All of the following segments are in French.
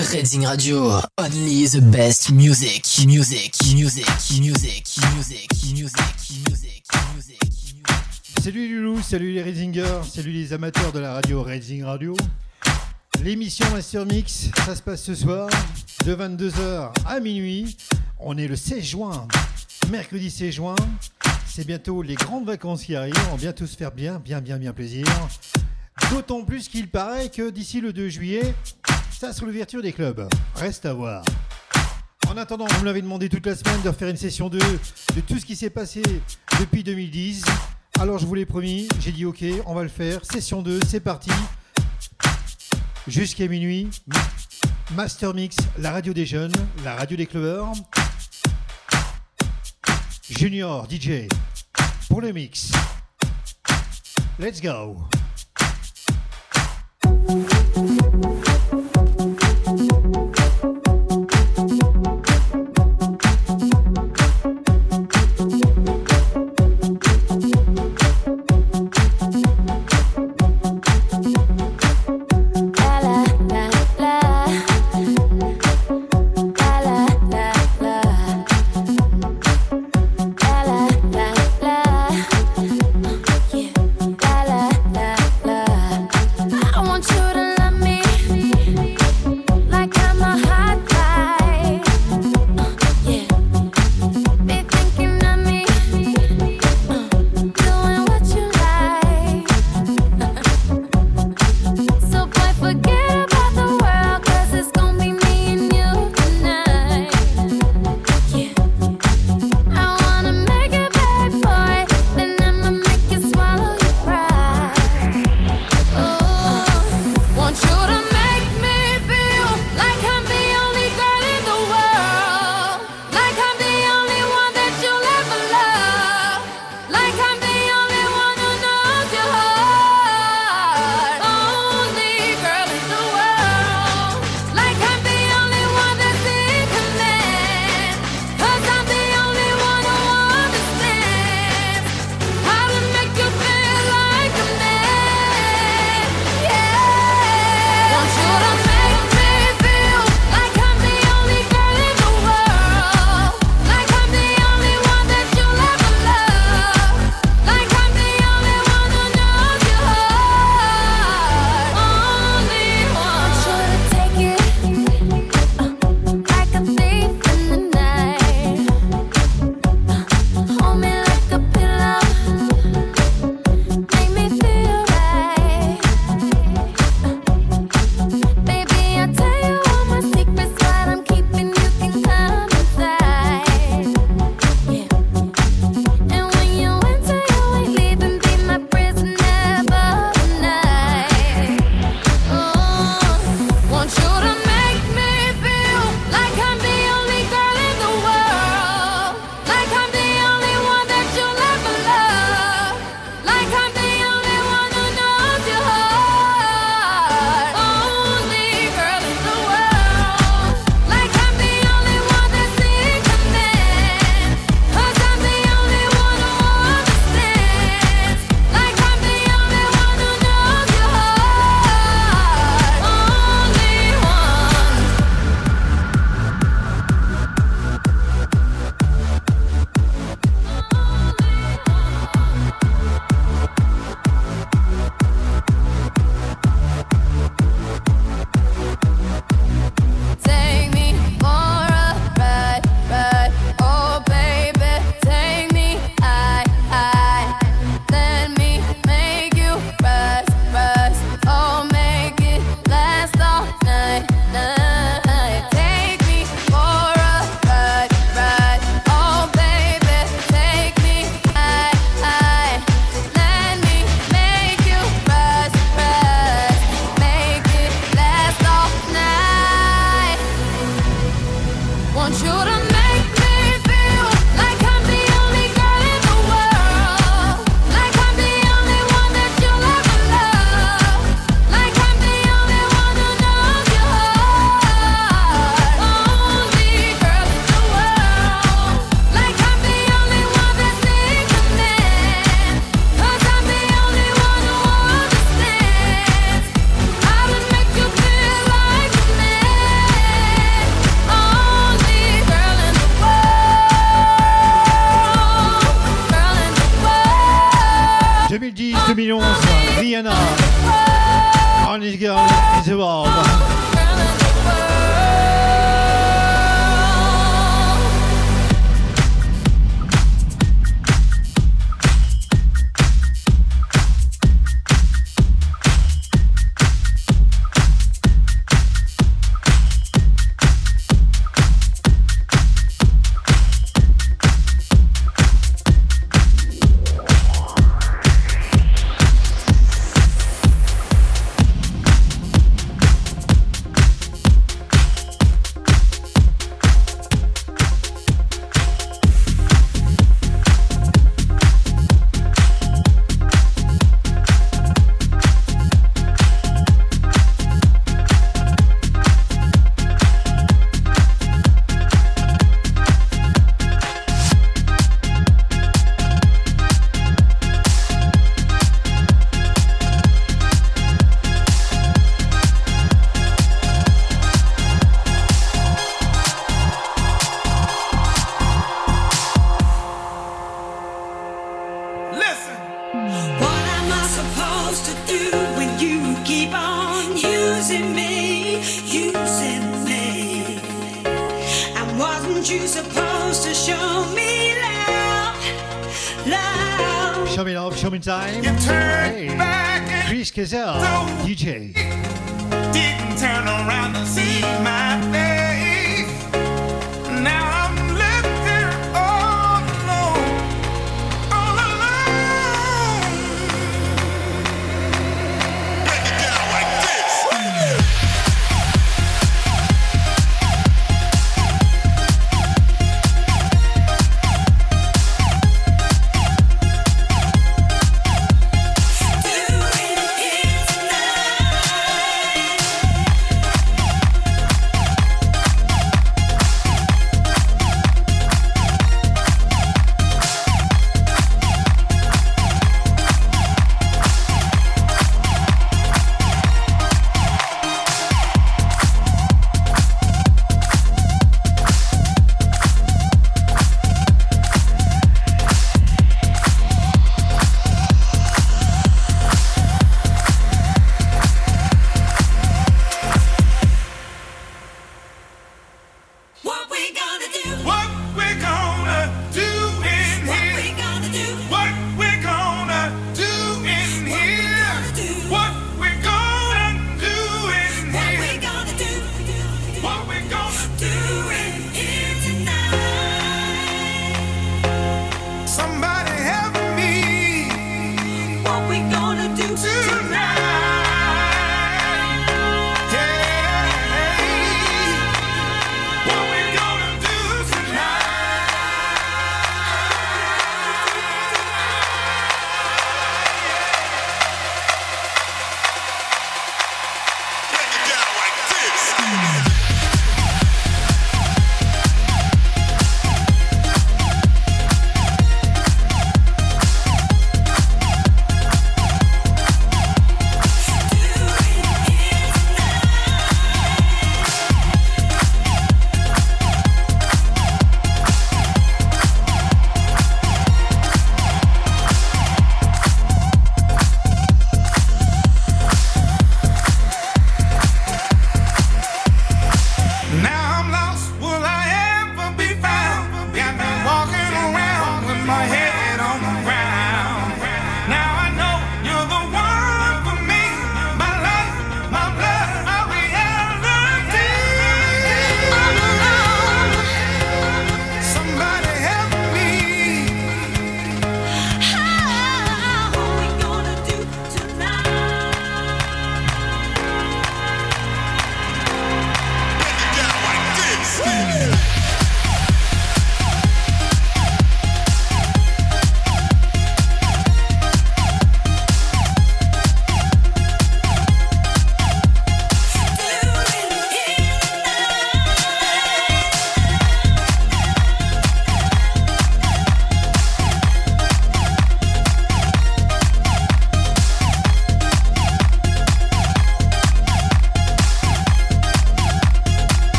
Reading Radio, only the best music, music, music, music, music, music, music, music. Salut Loulou, salut les Readingers, salut les amateurs de la radio Reading Radio. L'émission Master Mix, ça se passe ce soir de 22h à minuit. On est le 16 juin, mercredi 16 juin. C'est bientôt les grandes vacances qui arrivent. On va bientôt se faire bien, bien, bien, bien plaisir. D'autant plus qu'il paraît que d'ici le 2 juillet, ça sera l'ouverture des clubs. Reste à voir. En attendant, vous me l'avez demandé toute la semaine de refaire une session 2 de tout ce qui s'est passé depuis 2010. Alors je vous l'ai promis, j'ai dit ok, on va le faire. Session 2, c'est parti. Jusqu'à minuit. Master Mix, la radio des jeunes, la radio des clubbers. Junior, DJ, pour le mix. Let's go.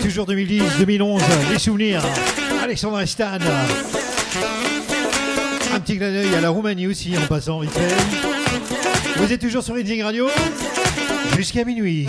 Toujours 2010, 2011, les souvenirs, Alexandre Stan. Un petit clin d'œil à la Roumanie aussi en passant vite. Vous êtes toujours sur Editing Radio jusqu'à minuit.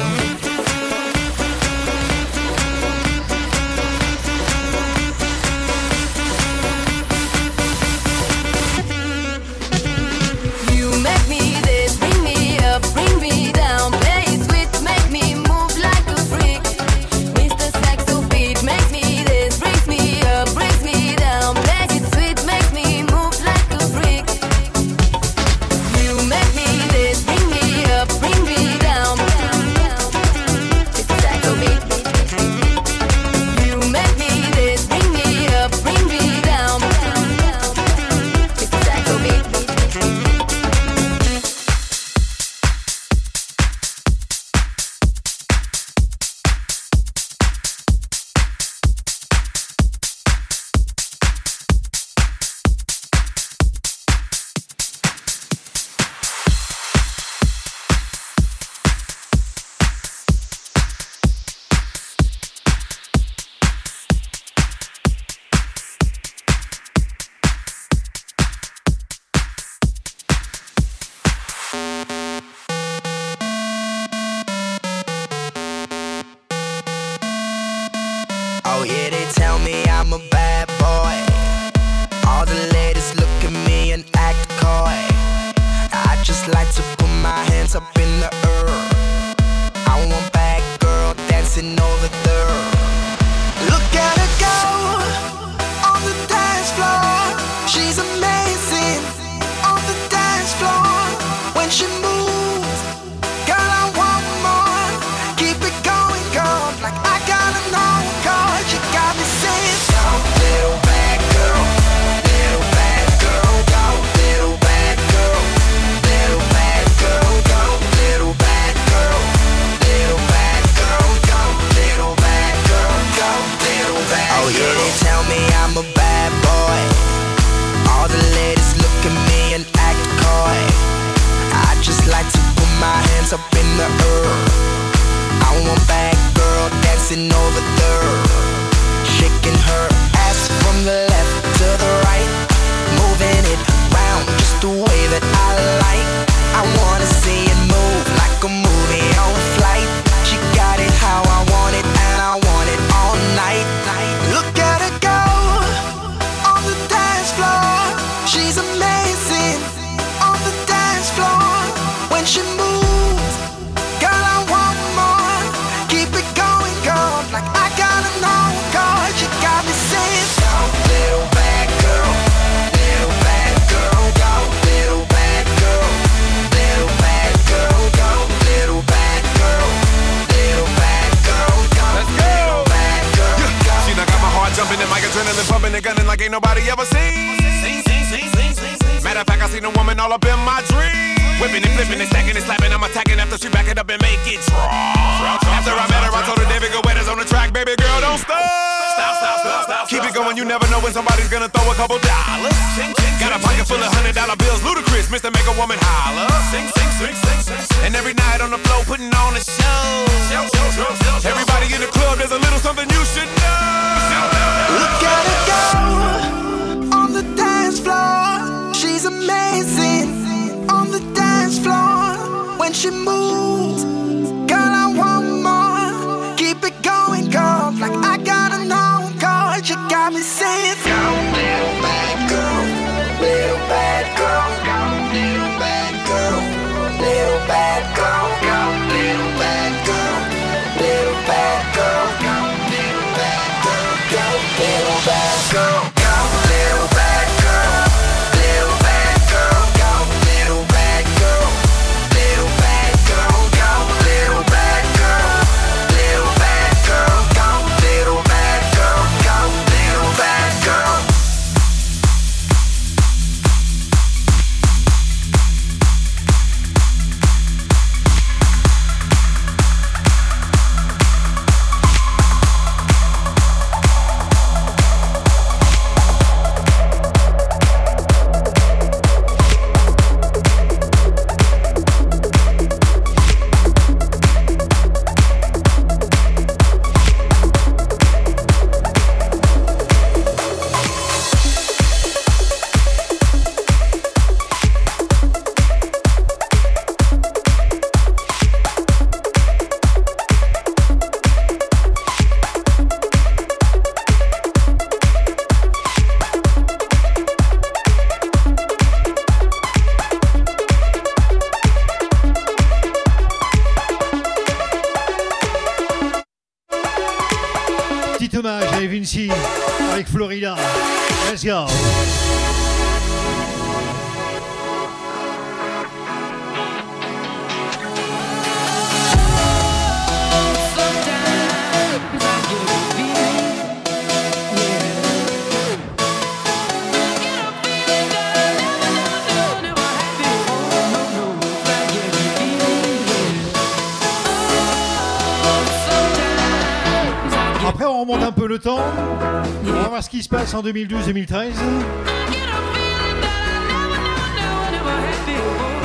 qui se passe en 2012-2013.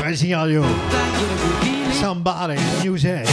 Brésil Radio. Somebody, music.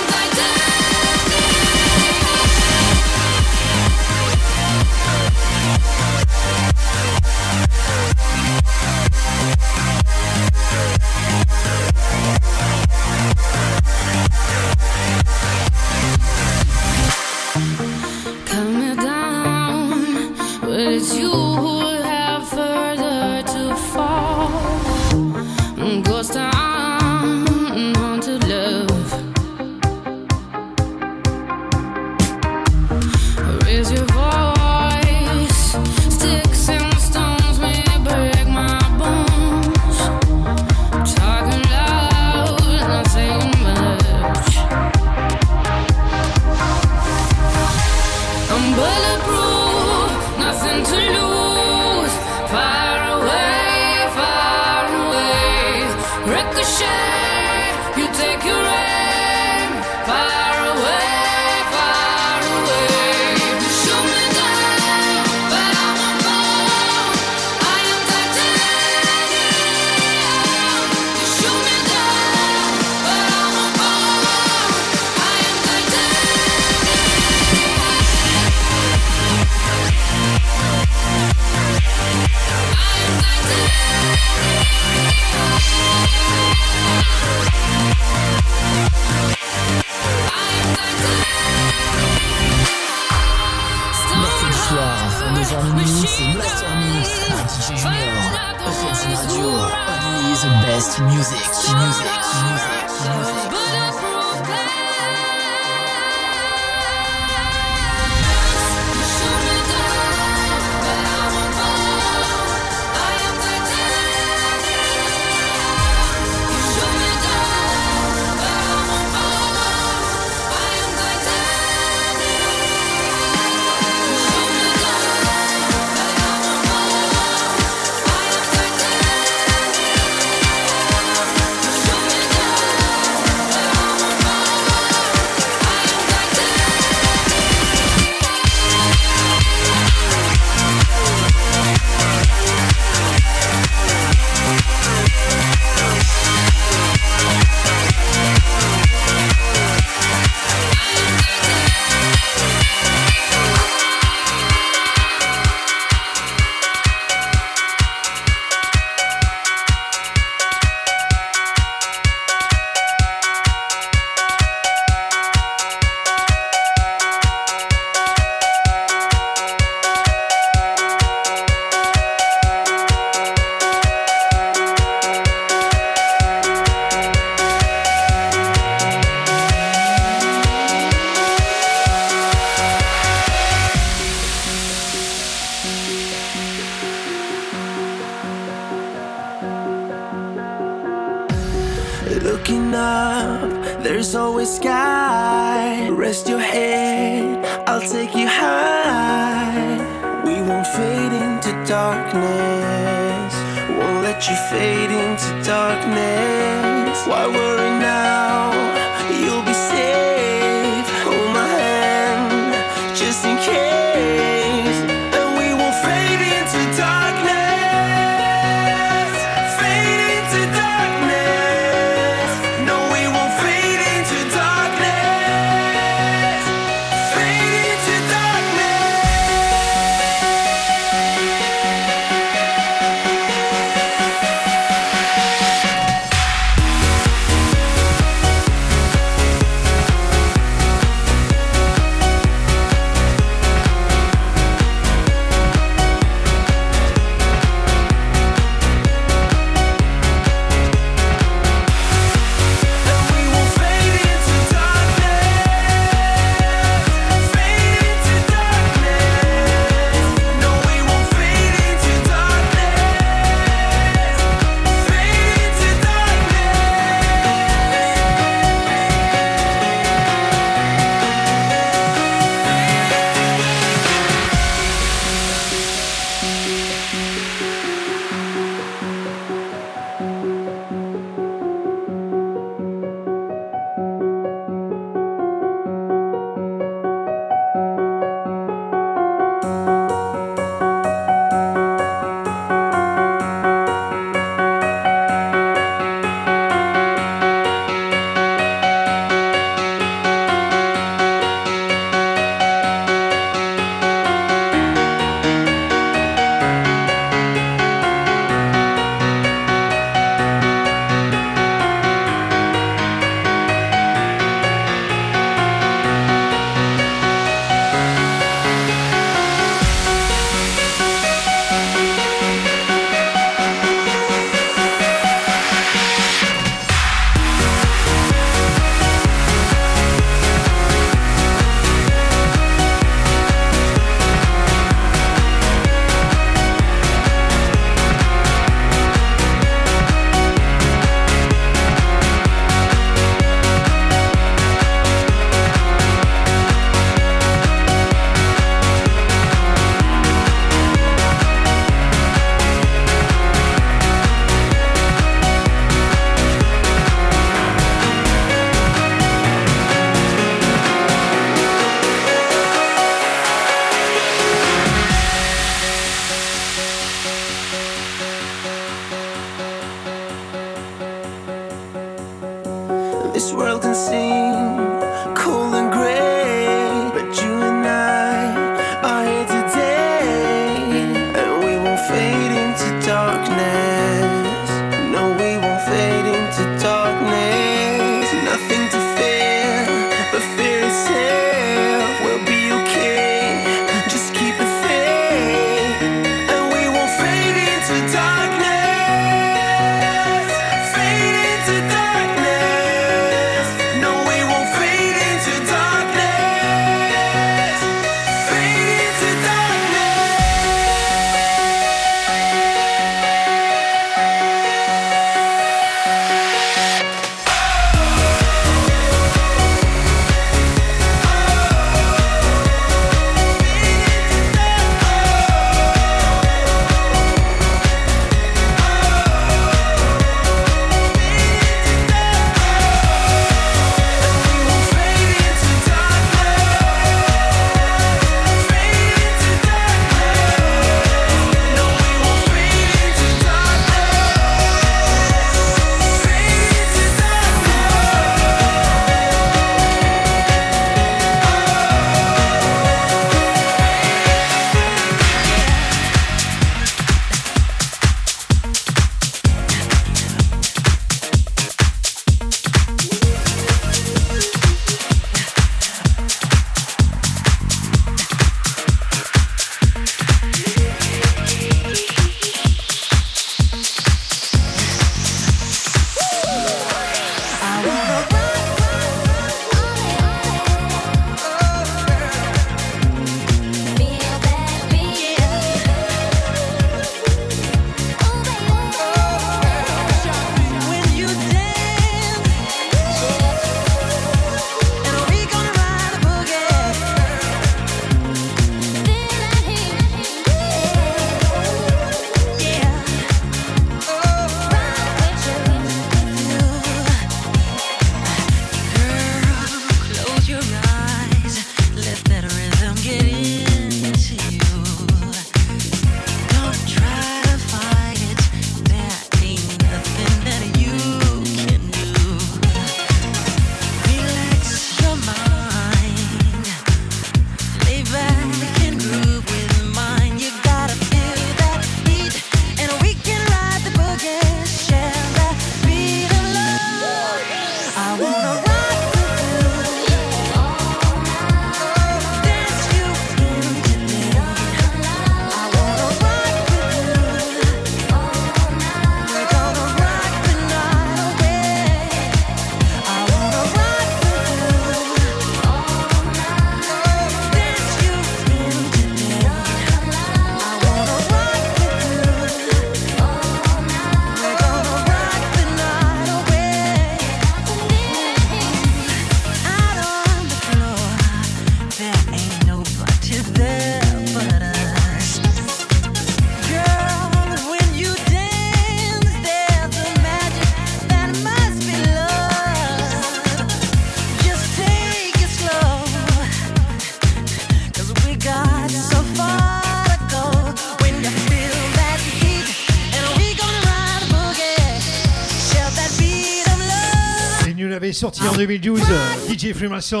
sorti en 2012, DJ Freemason,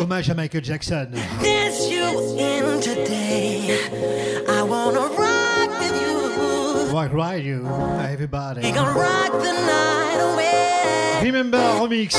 hommage à Michael Jackson. Rock ride you, everybody. Remember remix.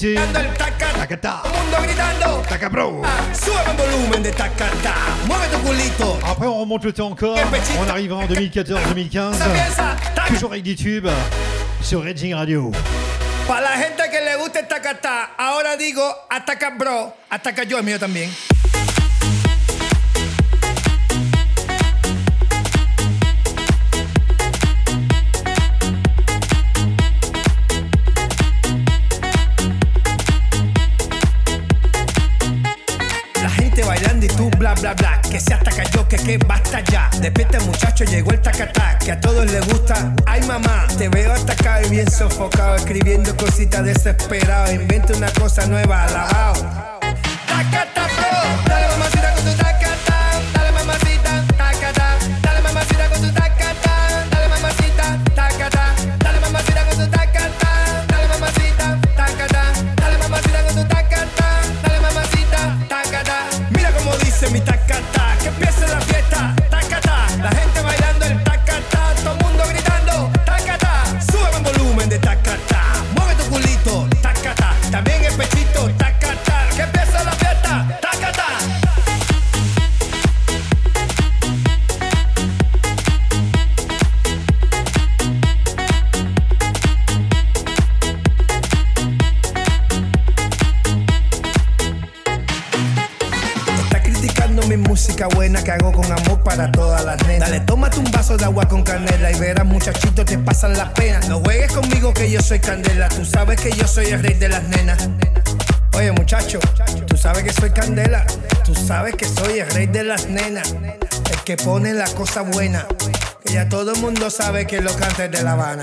Richie. El tacata. Tacata. Todo el mundo gritando. Tacabro. Ah, sube el volumen de tacata. Mueve tu culito. Après, on remonte le temps encore. On arrivera en 2014-2015. Toujours avec des tubes sur Raging Radio. Para la gente que le gusta el tacata, ahora digo ataca bro, ataca yo, el mío también. bla bla bla. Que se hasta cayó, que que basta ya. Despierta muchacho, llegó el tacatá, que a todos les gusta. Ay mamá, te veo atacado y bien sofocado, escribiendo cositas desesperado. Inventa una cosa nueva, alabao. soy el rey de las nenas. Oye, muchacho, tú sabes que soy candela. Tú sabes que soy el rey de las nenas. El que pone la cosa buena. Que ya todo el mundo sabe que lo cante de La Habana.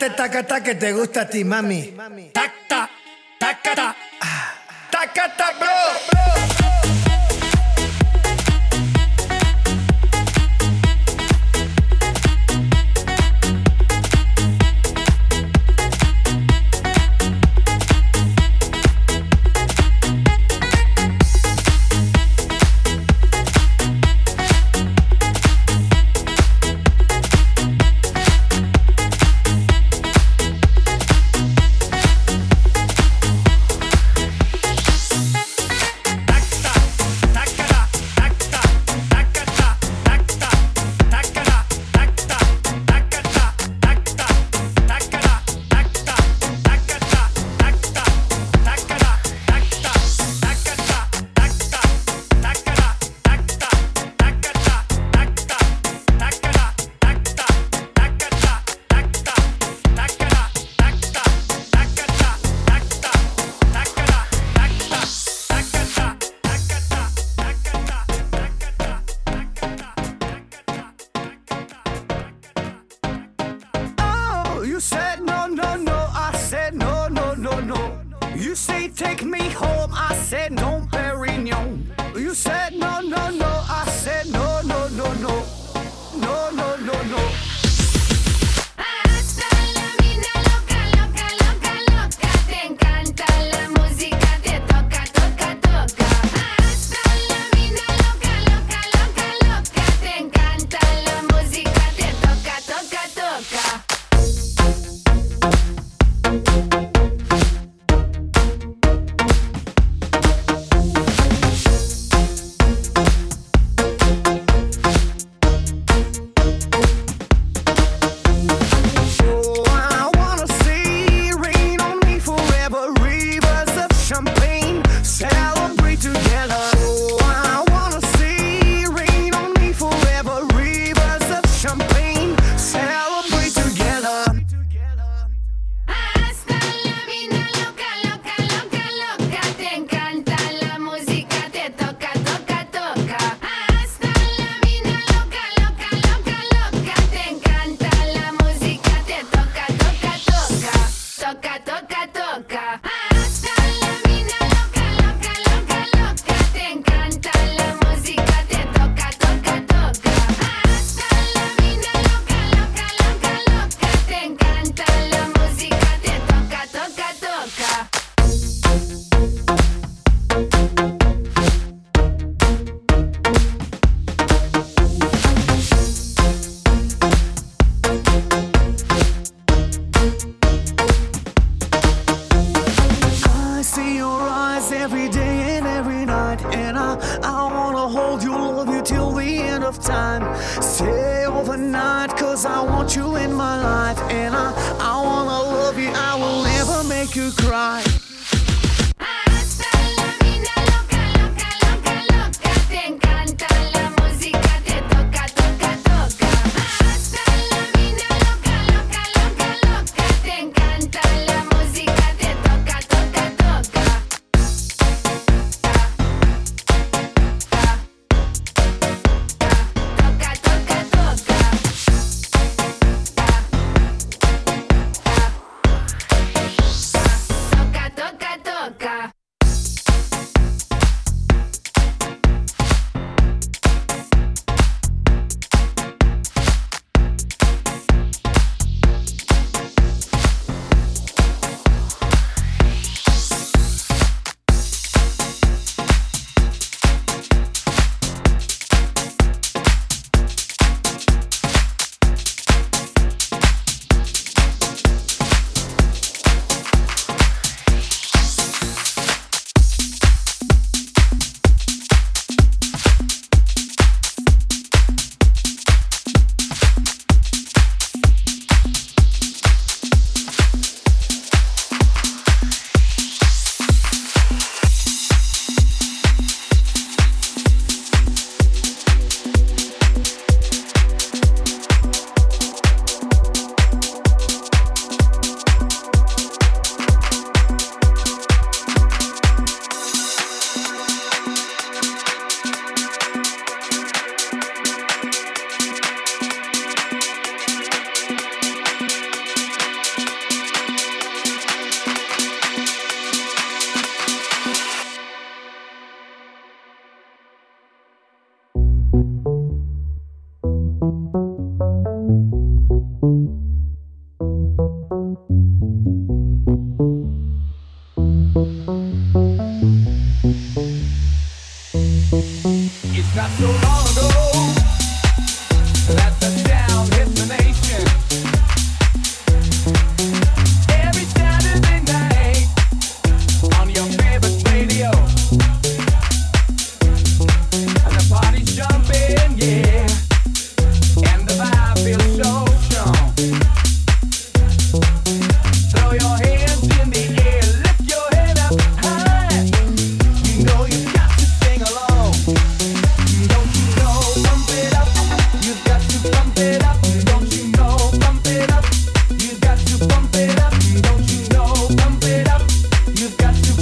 este taca que te gusta a ti, mami.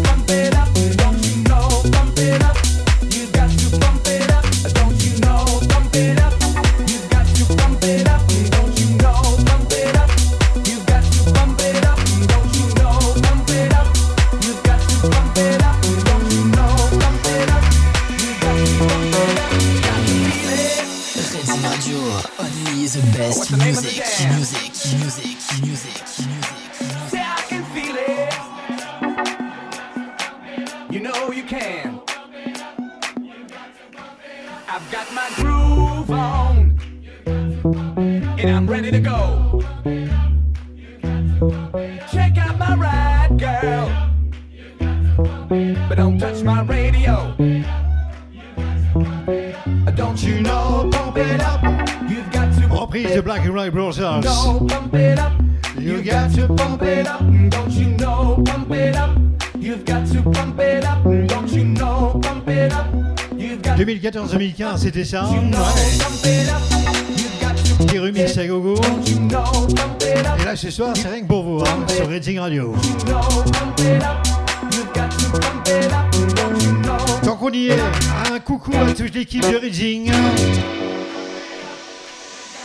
Jumping. c'était ça. Petit remix gogo. Et là ce soir, c'est rien que pour vous, hein, sur Redzing Radio. Tant qu'on y est, un coucou à toute l'équipe de Redzing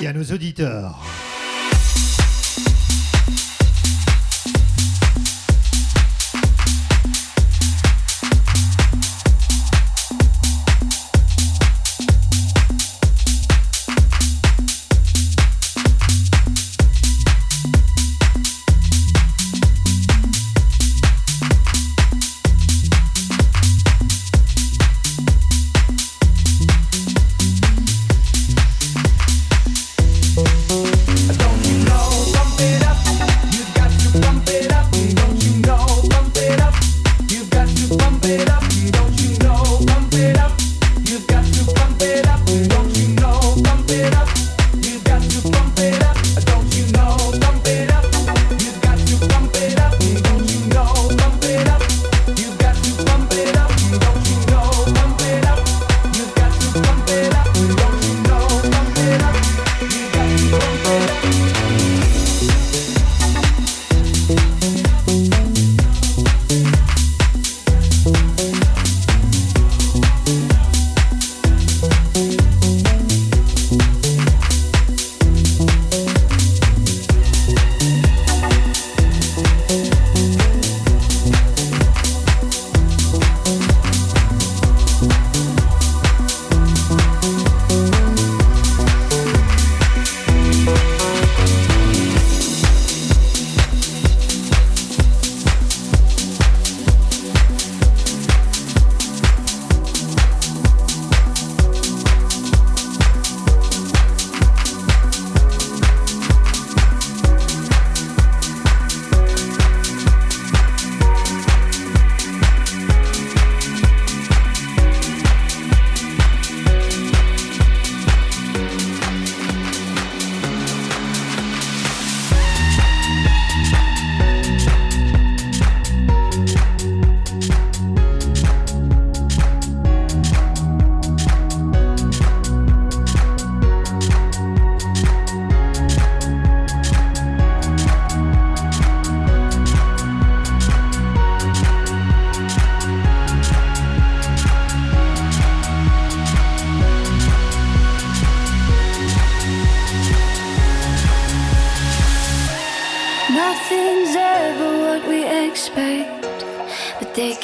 et à nos auditeurs.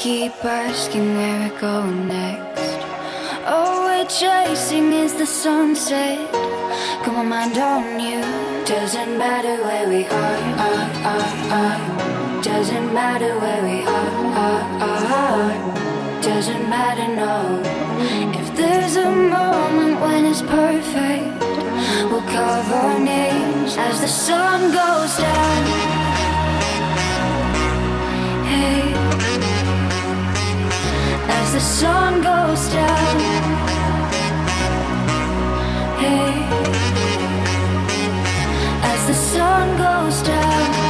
keep asking where we're going next. All we're chasing is the sunset. Got my mind on you. Doesn't matter where we are, are, are, are. Doesn't matter where we are, are, are. Doesn't matter, no. If there's a moment when it's perfect, we'll carve our names as the sun goes down. Hey as the sun goes down. Hey, as the sun goes down.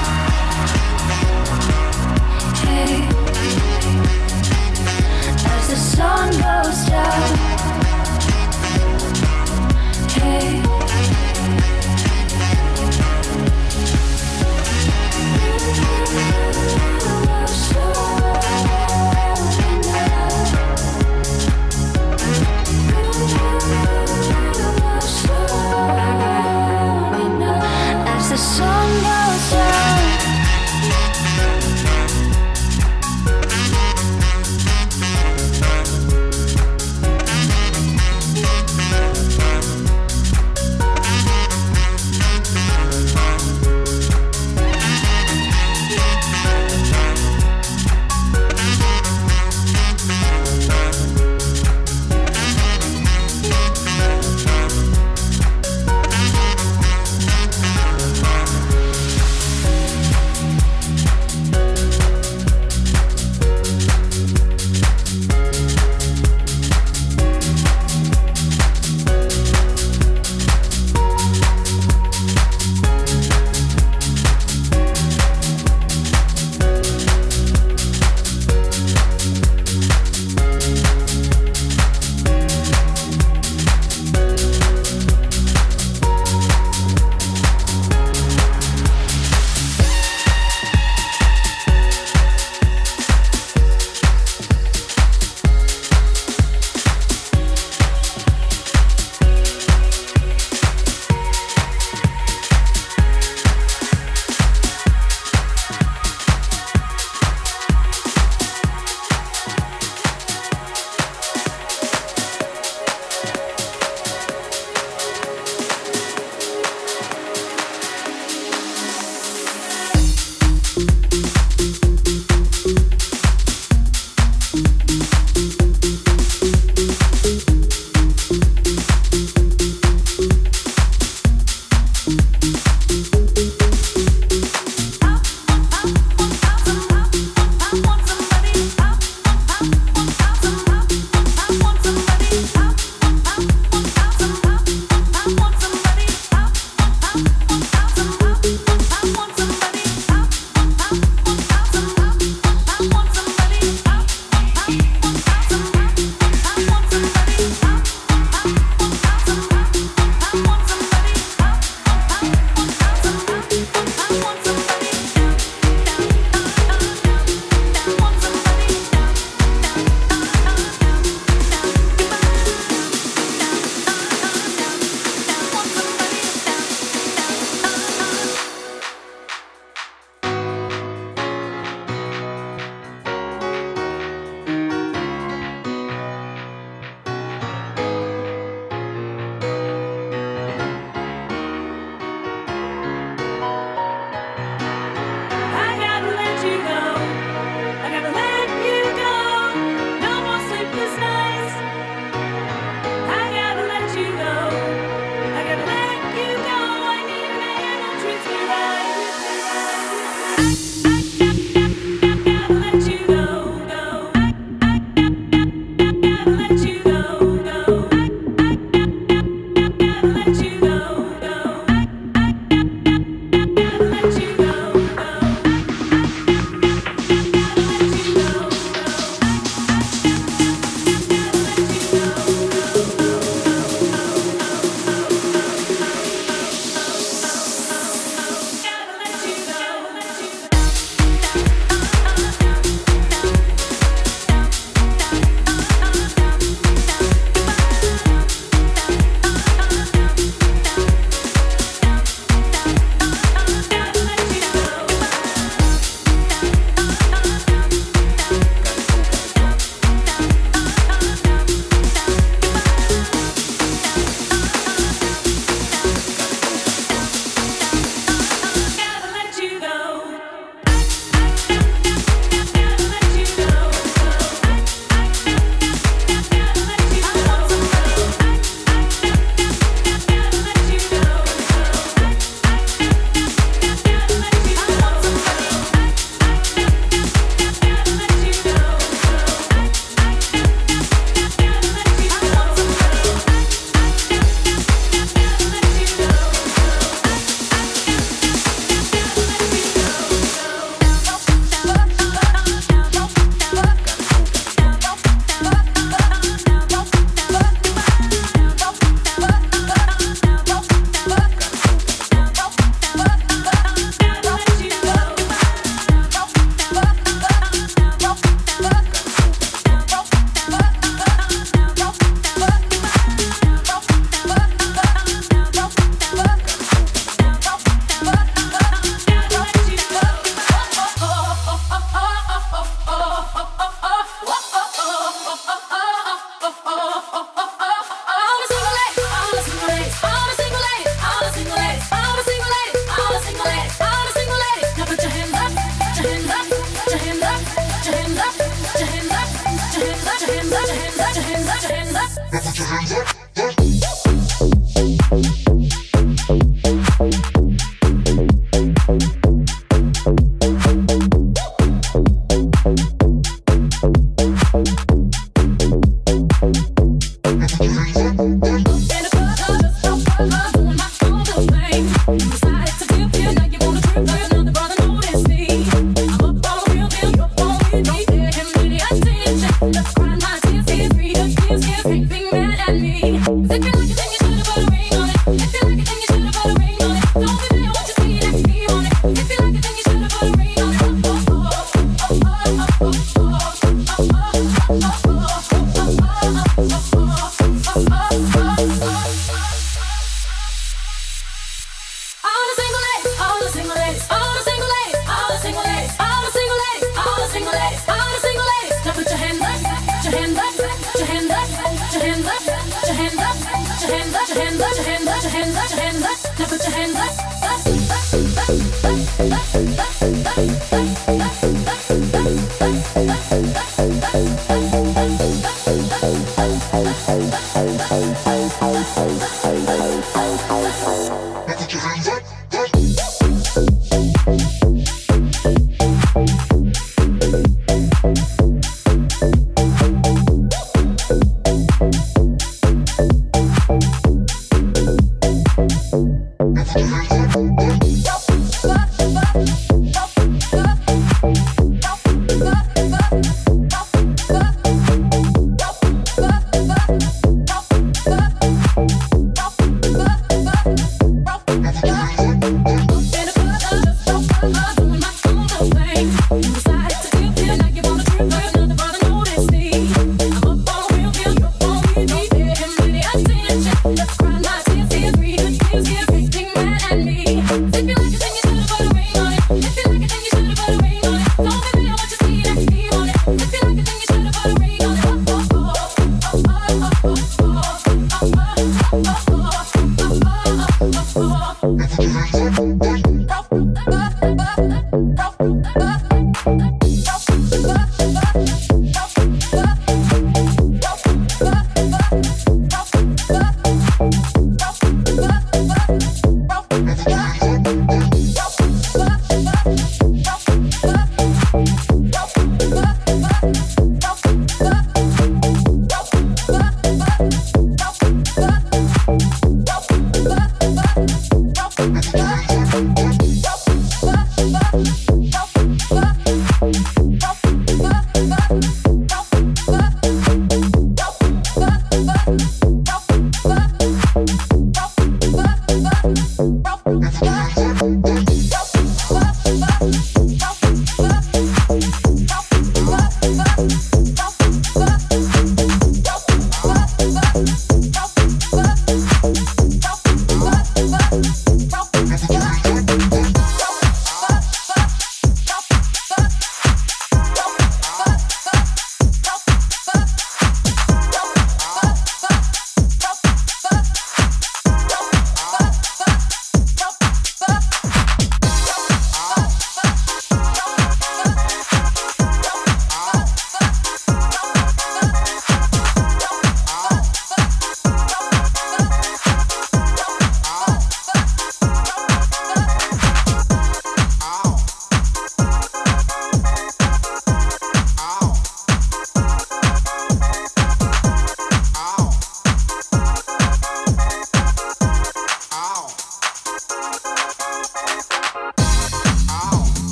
Sun goes down. Hey. As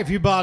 Everybody, everybody.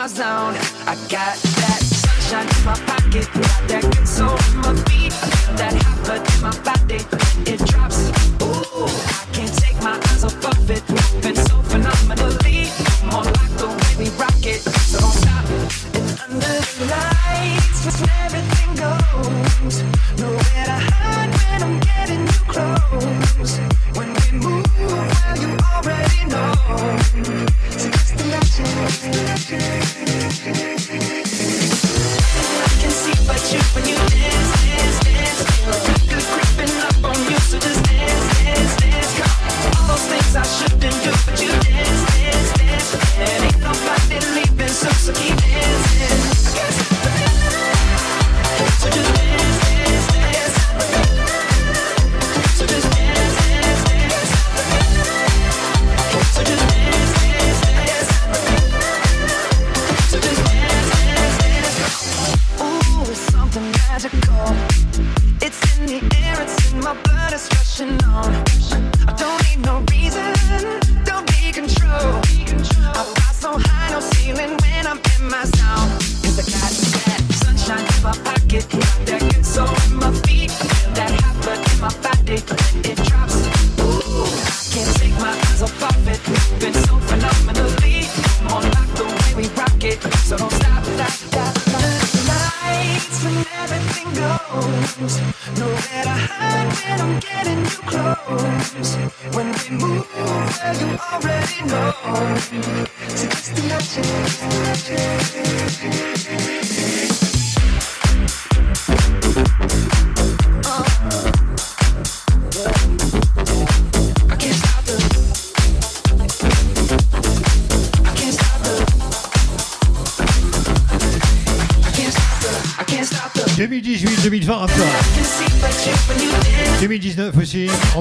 my zone. I got that sunshine in my pocket, got that good soul in my feet, I feel that hot blood in my body.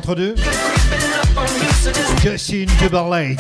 entre deux. Justin Timberlake.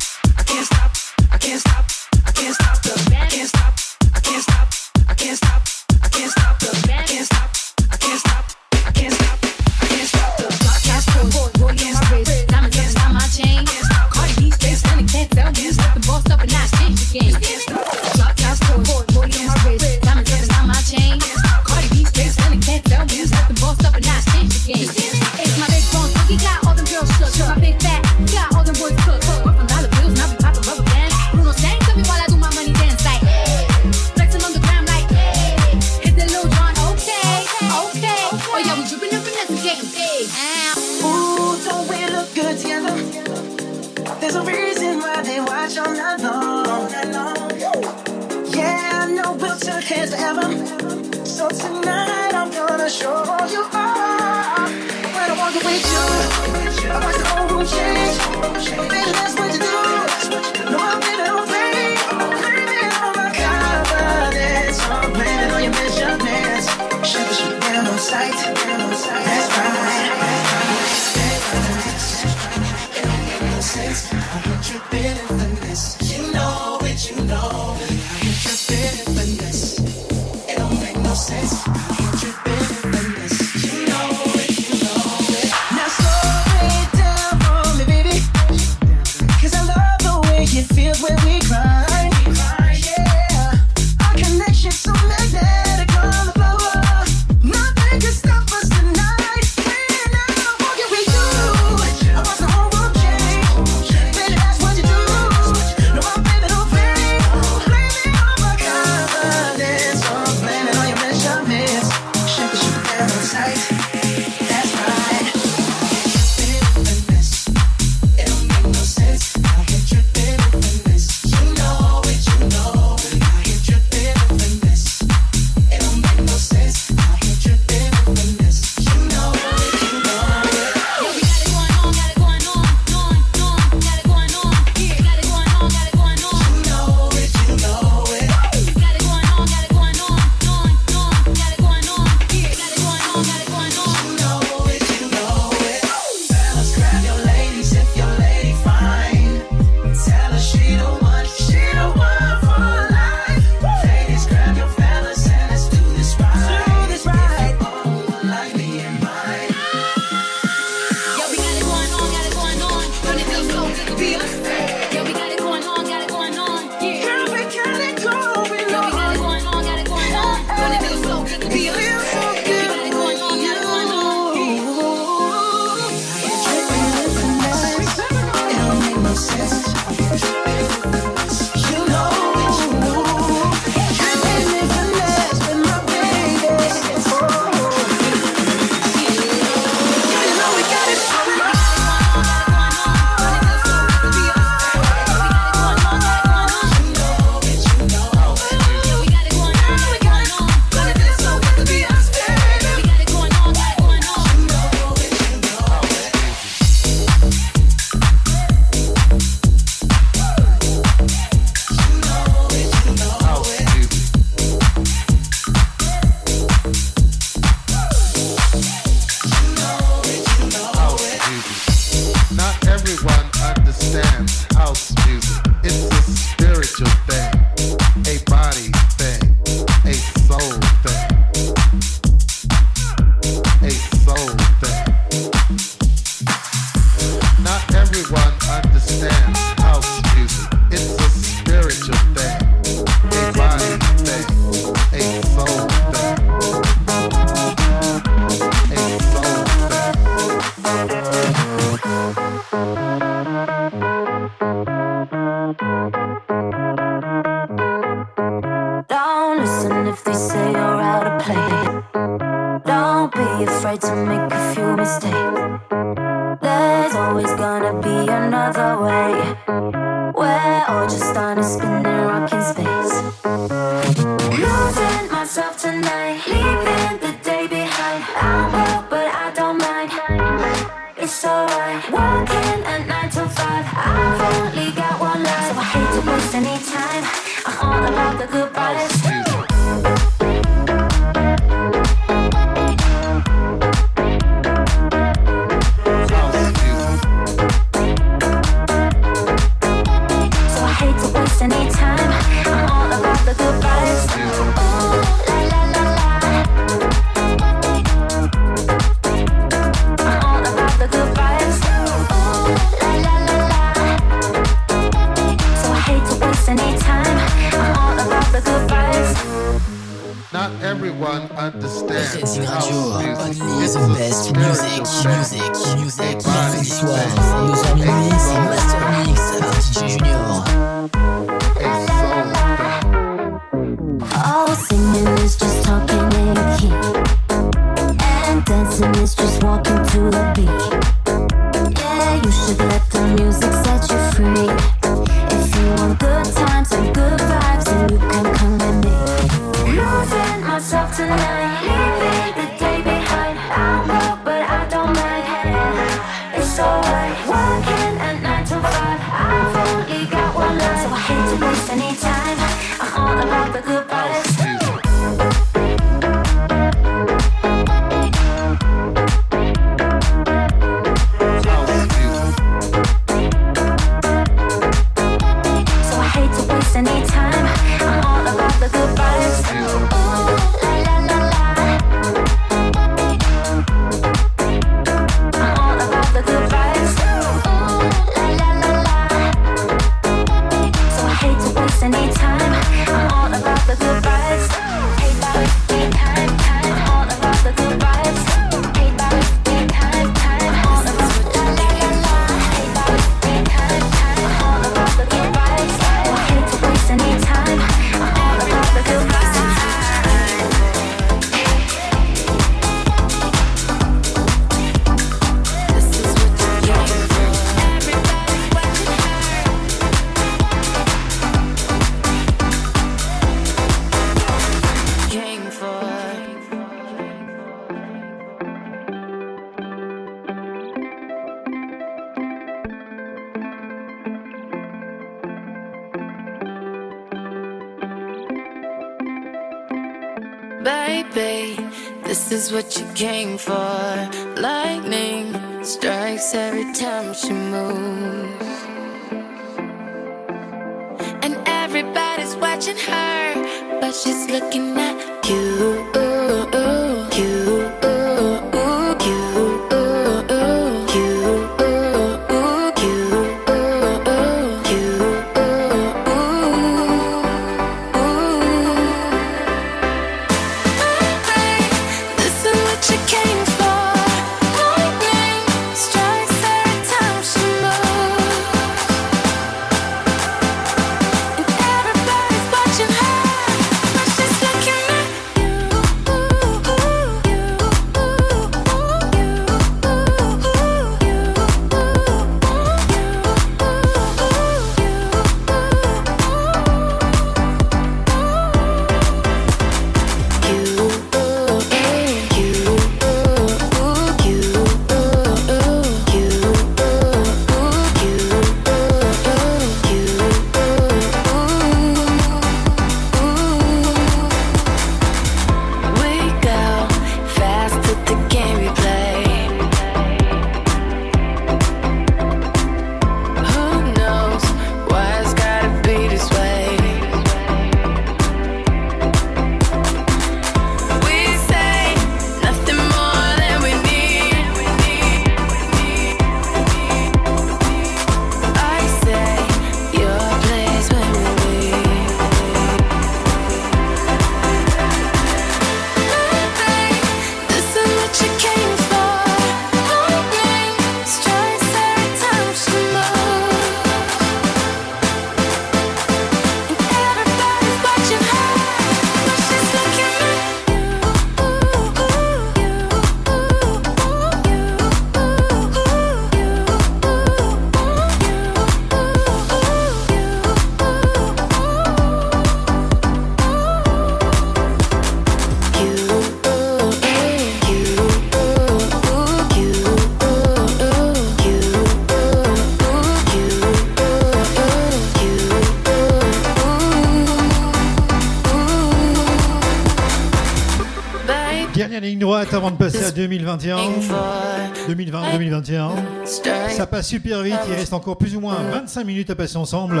super vite. Il reste encore plus ou moins 25 minutes à passer ensemble.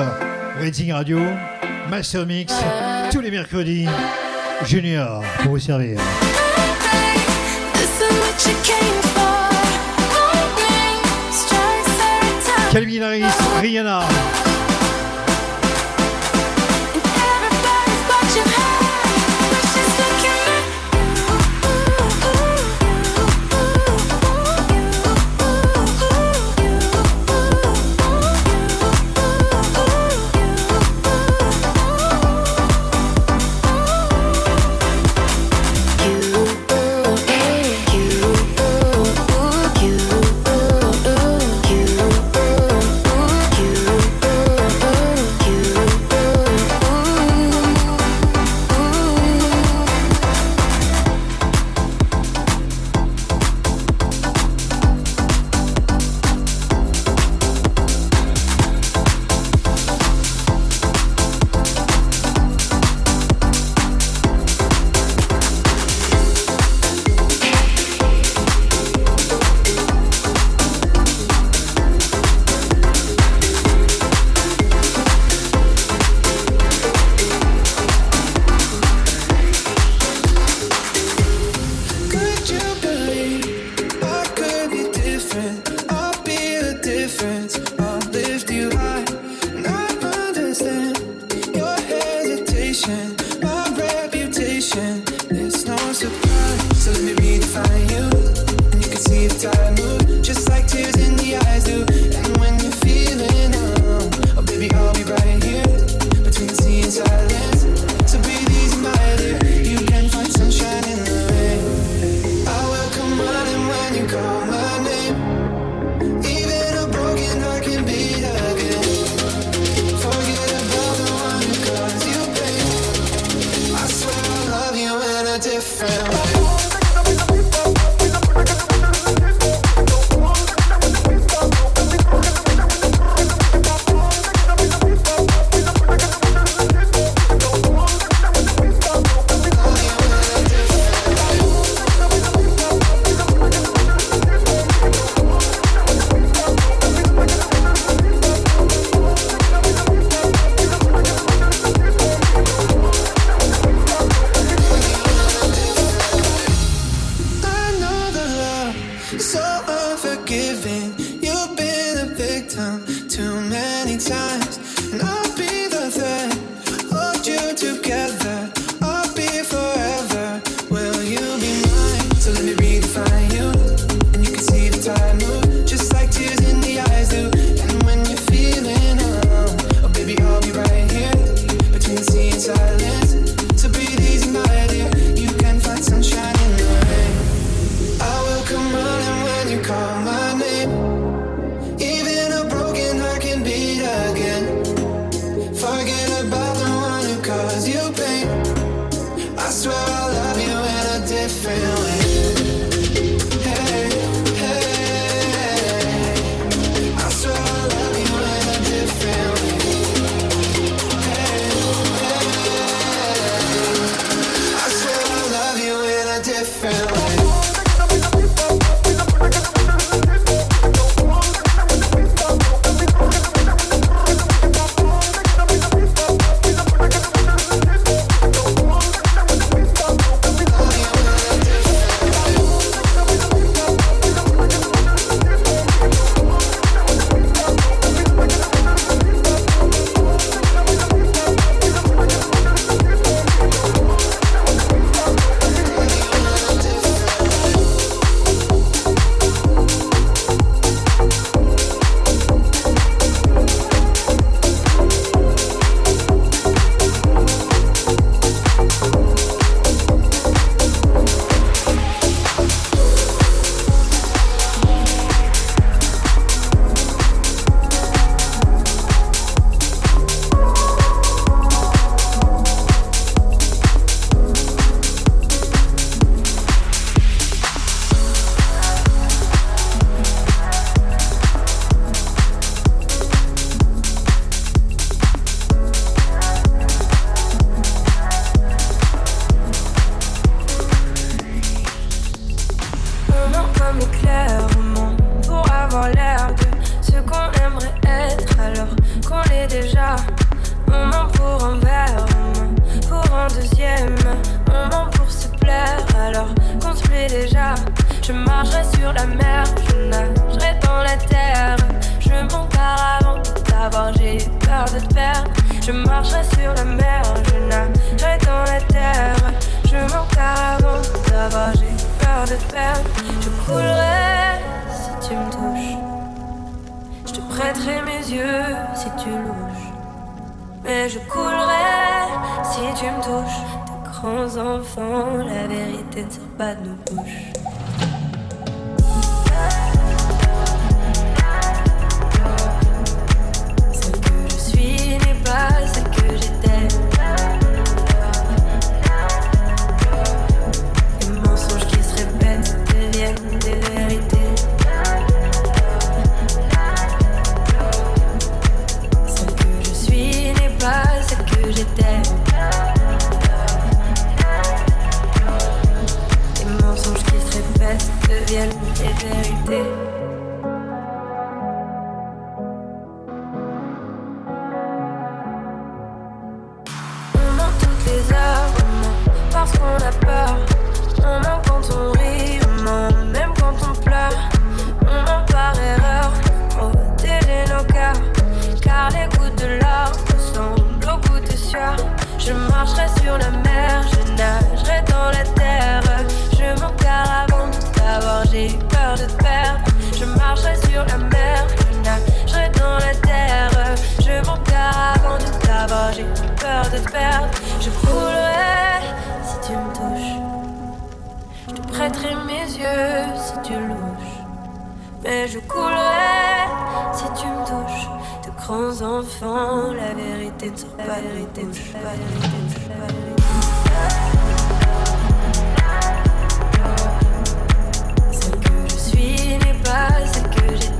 Rating Radio, Master Mix, tous les mercredis. Junior, pour vous servir. Calvin Harris, Rihanna. Marcherai sur la mer, je nagerai dans la terre. Je m'encarre avant de t'avoir, j'ai peur de perdre. Je coulerai si tu me touches. Je te prêterai mes yeux si tu louches. Mais je coulerai si tu me touches. De grands enfants, la vérité ne sort pas de nos bouches. On ment toutes les heures, on parce qu'on a peur. On ment quand on rit, on ment même quand on pleure. On ment par erreur, pour protéger nos cœurs. Car les gouttes de larmes ressemblent aux gouttes de sueur. Je marcherai sur la mer, je nagerai dans la terre. Je m'encarre j'ai eu peur de te perdre. Je marcherai sur la mer, je nagerai dans la terre. Je m'encarre avant de t'avoir, j'ai eu peur de te perdre. Je coulerai si tu me touches. Je te prêterai mes yeux si tu louches. Mais je coulerai si tu me touches. De grands enfants, la vérité ne sort pas, la vérité ne pas, la vérité ne pas, was a good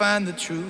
Find the truth.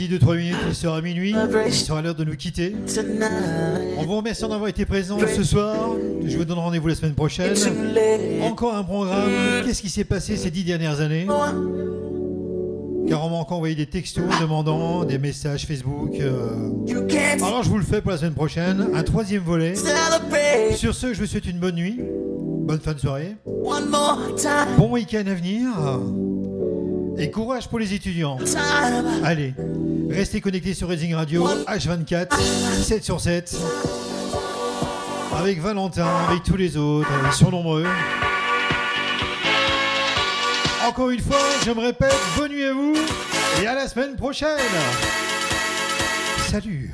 D'ici 2-3 minutes, il sera minuit. Il sera l'heure de nous quitter. On vous remercie d'avoir été présents ce soir. Je vous donne rendez-vous la semaine prochaine. Encore un programme. Qu'est-ce qui s'est passé ces 10 dernières années Car on m'a encore envoyé des textos demandant des messages Facebook. euh. Alors je vous le fais pour la semaine prochaine. Un troisième volet. Sur ce, je vous souhaite une bonne nuit. Bonne fin de soirée. Bon week-end à venir. Et courage pour les étudiants. Allez, restez connectés sur Racing Radio H24, 7 sur 7. Avec Valentin, avec tous les autres, ils sont nombreux. Encore une fois, je me répète, bonne nuit à vous et à la semaine prochaine. Salut.